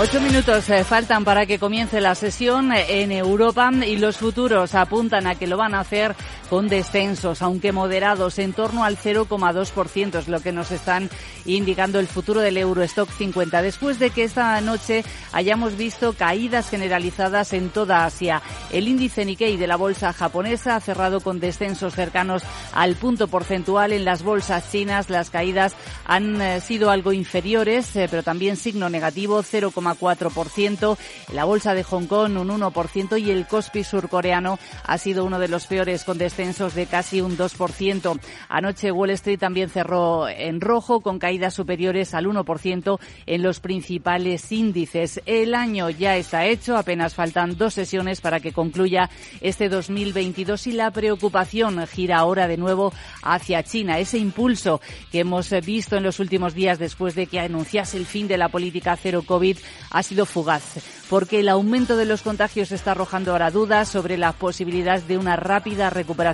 Ocho minutos eh, faltan para que comience la sesión eh, en Europa y los futuros apuntan a que lo van a hacer con descensos, aunque moderados, en torno al 0,2%, es lo que nos están indicando el futuro del Eurostock 50, después de que esta noche hayamos visto caídas generalizadas en toda Asia. El índice Nikkei de la bolsa japonesa ha cerrado con descensos cercanos al punto porcentual. En las bolsas chinas las caídas han eh, sido algo inferiores, pero también signo negativo, 0, 4%, la bolsa de Hong Kong un 1% y el Kospi surcoreano ha sido uno de los peores con descensos de casi un 2%. Anoche Wall Street también cerró en rojo con caídas superiores al 1% en los principales índices. El año ya está hecho, apenas faltan dos sesiones para que concluya este 2022 y la preocupación gira ahora de nuevo hacia China. Ese impulso que hemos visto en los últimos días después de que anunciase el fin de la política cero COVID ha sido fugaz, porque el aumento de los contagios está arrojando ahora dudas sobre la posibilidad de una rápida recuperación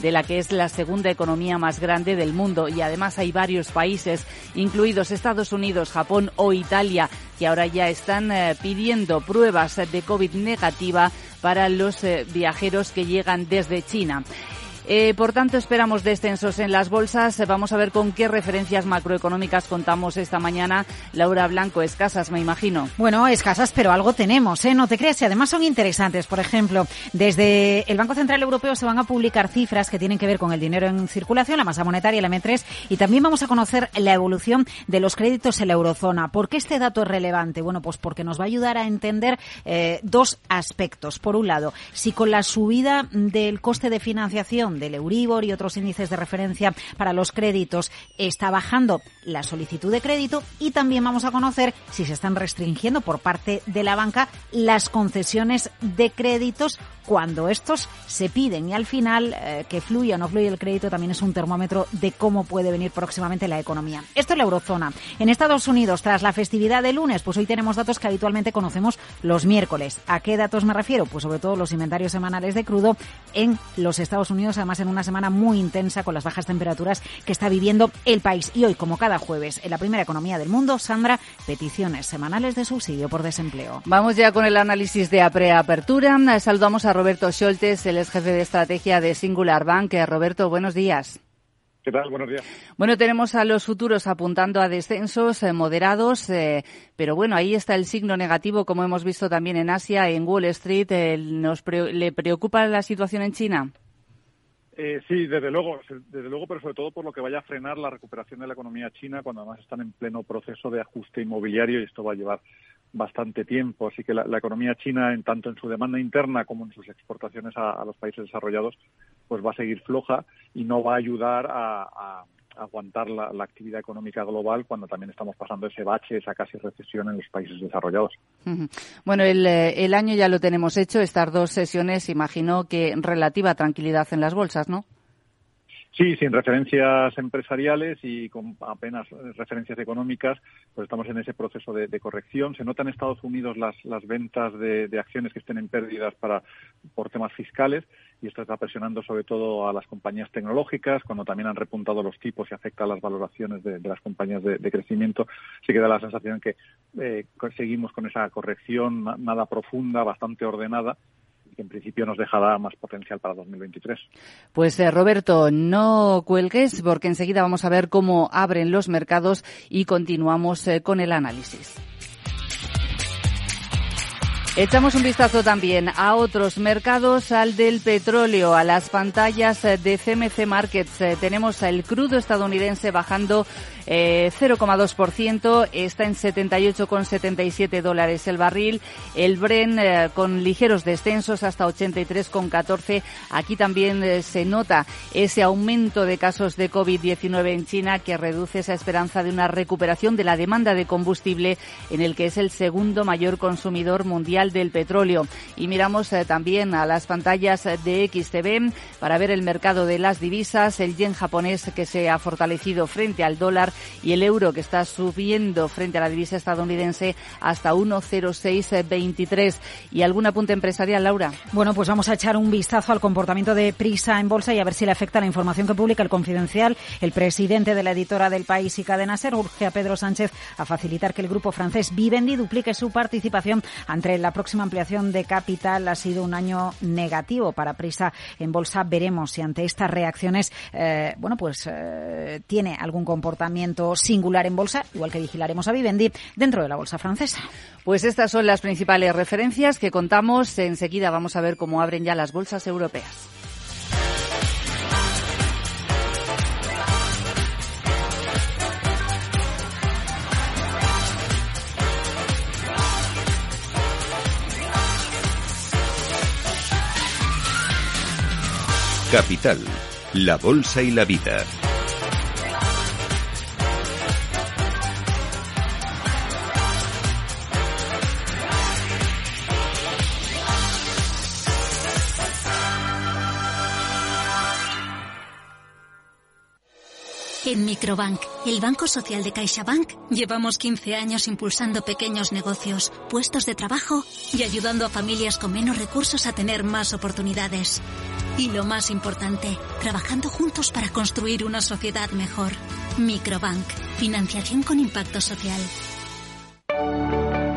de la que es la segunda economía más grande del mundo. Y además hay varios países, incluidos Estados Unidos, Japón o Italia, que ahora ya están eh, pidiendo pruebas de COVID negativa para los eh, viajeros que llegan desde China. Eh, por tanto, esperamos descensos en las bolsas. Vamos a ver con qué referencias macroeconómicas contamos esta mañana. Laura Blanco, escasas, me imagino. Bueno, escasas, pero algo tenemos, ¿eh? No te creas. Y además son interesantes. Por ejemplo, desde el Banco Central Europeo se van a publicar cifras que tienen que ver con el dinero en circulación, la masa monetaria, el M3, y también vamos a conocer la evolución de los créditos en la eurozona. ¿Por qué este dato es relevante? Bueno, pues porque nos va a ayudar a entender eh, dos aspectos. Por un lado, si con la subida del coste de financiación del Euribor y otros índices de referencia para los créditos está bajando la solicitud de crédito y también vamos a conocer si se están restringiendo por parte de la banca las concesiones de créditos cuando estos se piden y al final eh, que fluya o no fluya el crédito también es un termómetro de cómo puede venir próximamente la economía. Esto es la eurozona. En Estados Unidos, tras la festividad de lunes, pues hoy tenemos datos que habitualmente conocemos los miércoles. ¿A qué datos me refiero? Pues sobre todo los inventarios semanales de crudo en los Estados Unidos, además en una semana muy intensa con las bajas temperaturas que está viviendo el país. Y hoy, como cada jueves, en la primera economía del mundo, Sandra, peticiones semanales de subsidio por desempleo. Vamos ya con el análisis de preapertura. Saludamos a Roberto Scholtes, el ex jefe de estrategia de Singular Bank. Roberto, buenos días. ¿Qué tal? Buenos días. Bueno, tenemos a los futuros apuntando a descensos eh, moderados, eh, pero bueno, ahí está el signo negativo, como hemos visto también en Asia, en Wall Street. Eh, nos ¿Le preocupa la situación en China? Eh, sí, desde luego, desde luego, pero sobre todo por lo que vaya a frenar la recuperación de la economía china cuando además están en pleno proceso de ajuste inmobiliario y esto va a llevar bastante tiempo. Así que la, economía china, en tanto en su demanda interna como en sus exportaciones a, los países desarrollados, pues va a seguir floja y no va a ayudar a aguantar la, actividad económica global cuando también estamos pasando ese bache, esa casi recesión en los países desarrollados. Bueno, el, eh, el año ya lo tenemos hecho, estas dos sesiones, imagino que relativa tranquilidad en las bolsas, ¿no? Sí, sin referencias empresariales y con apenas referencias económicas, pues estamos en ese proceso de, corrección. Se notan en Estados Unidos las, las ventas de, acciones que estén en pérdidas para, por temas fiscales y esto está presionando sobre todo a las compañías tecnológicas, cuando también han repuntado los tipos y afecta a las valoraciones de, las compañías de, crecimiento. Se queda la sensación que eh, seguimos con esa corrección nada profunda, bastante ordenada que en principio nos dejará más potencial para 2023. Pues eh, Roberto, no cuelgues porque enseguida vamos a ver cómo abren los mercados y continuamos eh, con el análisis. Echamos un vistazo también a otros mercados, al del petróleo, a las pantallas eh, de CMC Markets. Tenemos el crudo estadounidense bajando 0,2%, eh, está en 78,77 dólares el barril. El Bren eh, con ligeros descensos hasta 83,14. Aquí también eh, se nota ese aumento de casos de COVID-19 en China que reduce esa esperanza de una recuperación de la demanda de combustible en el que es el segundo mayor consumidor mundial Mundial del Petróleo. Y miramos eh, también a las pantallas de XTV para ver el mercado de las divisas, el yen japonés que se ha fortalecido frente al dólar y el euro que está subiendo frente a la divisa estadounidense hasta 1,0623. ¿Y algún apunte empresarial, Laura? Bueno, pues vamos a echar un vistazo al comportamiento de Prisa en bolsa y a ver si le afecta la información que publica el Confidencial. El presidente de la editora del país y Cadena Ser urge a Pedro Sánchez a facilitar que el grupo francés Vivendi duplique su participación ante la próxima ampliación de capital. Ha sido un año negativo para Prisa en bolsa. Veremos si ante estas reacciones, eh, bueno, pues eh, tiene algún comportamiento singular en bolsa, igual que vigilaremos a Vivendi dentro de la bolsa francesa. Pues estas son las principales referencias que contamos. Enseguida vamos a ver cómo abren ya las bolsas europeas. Capital, la Bolsa y la Vida. En Microbank, el Banco Social de CaixaBank, llevamos 15 años impulsando pequeños negocios, puestos de trabajo y ayudando a familias con menos recursos a tener más oportunidades. Y lo más importante, trabajando juntos para construir una sociedad mejor. Microbank, financiación con impacto social.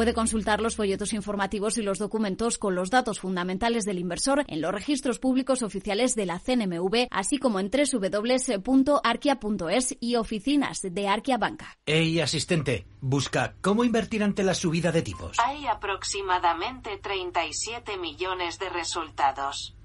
Puede consultar los folletos informativos y los documentos con los datos fundamentales del inversor en los registros públicos oficiales de la CNMV, así como en www.arquia.es y oficinas de Arquia Banca. Hey, asistente, busca cómo invertir ante la subida de tipos. Hay aproximadamente 37 millones de resultados.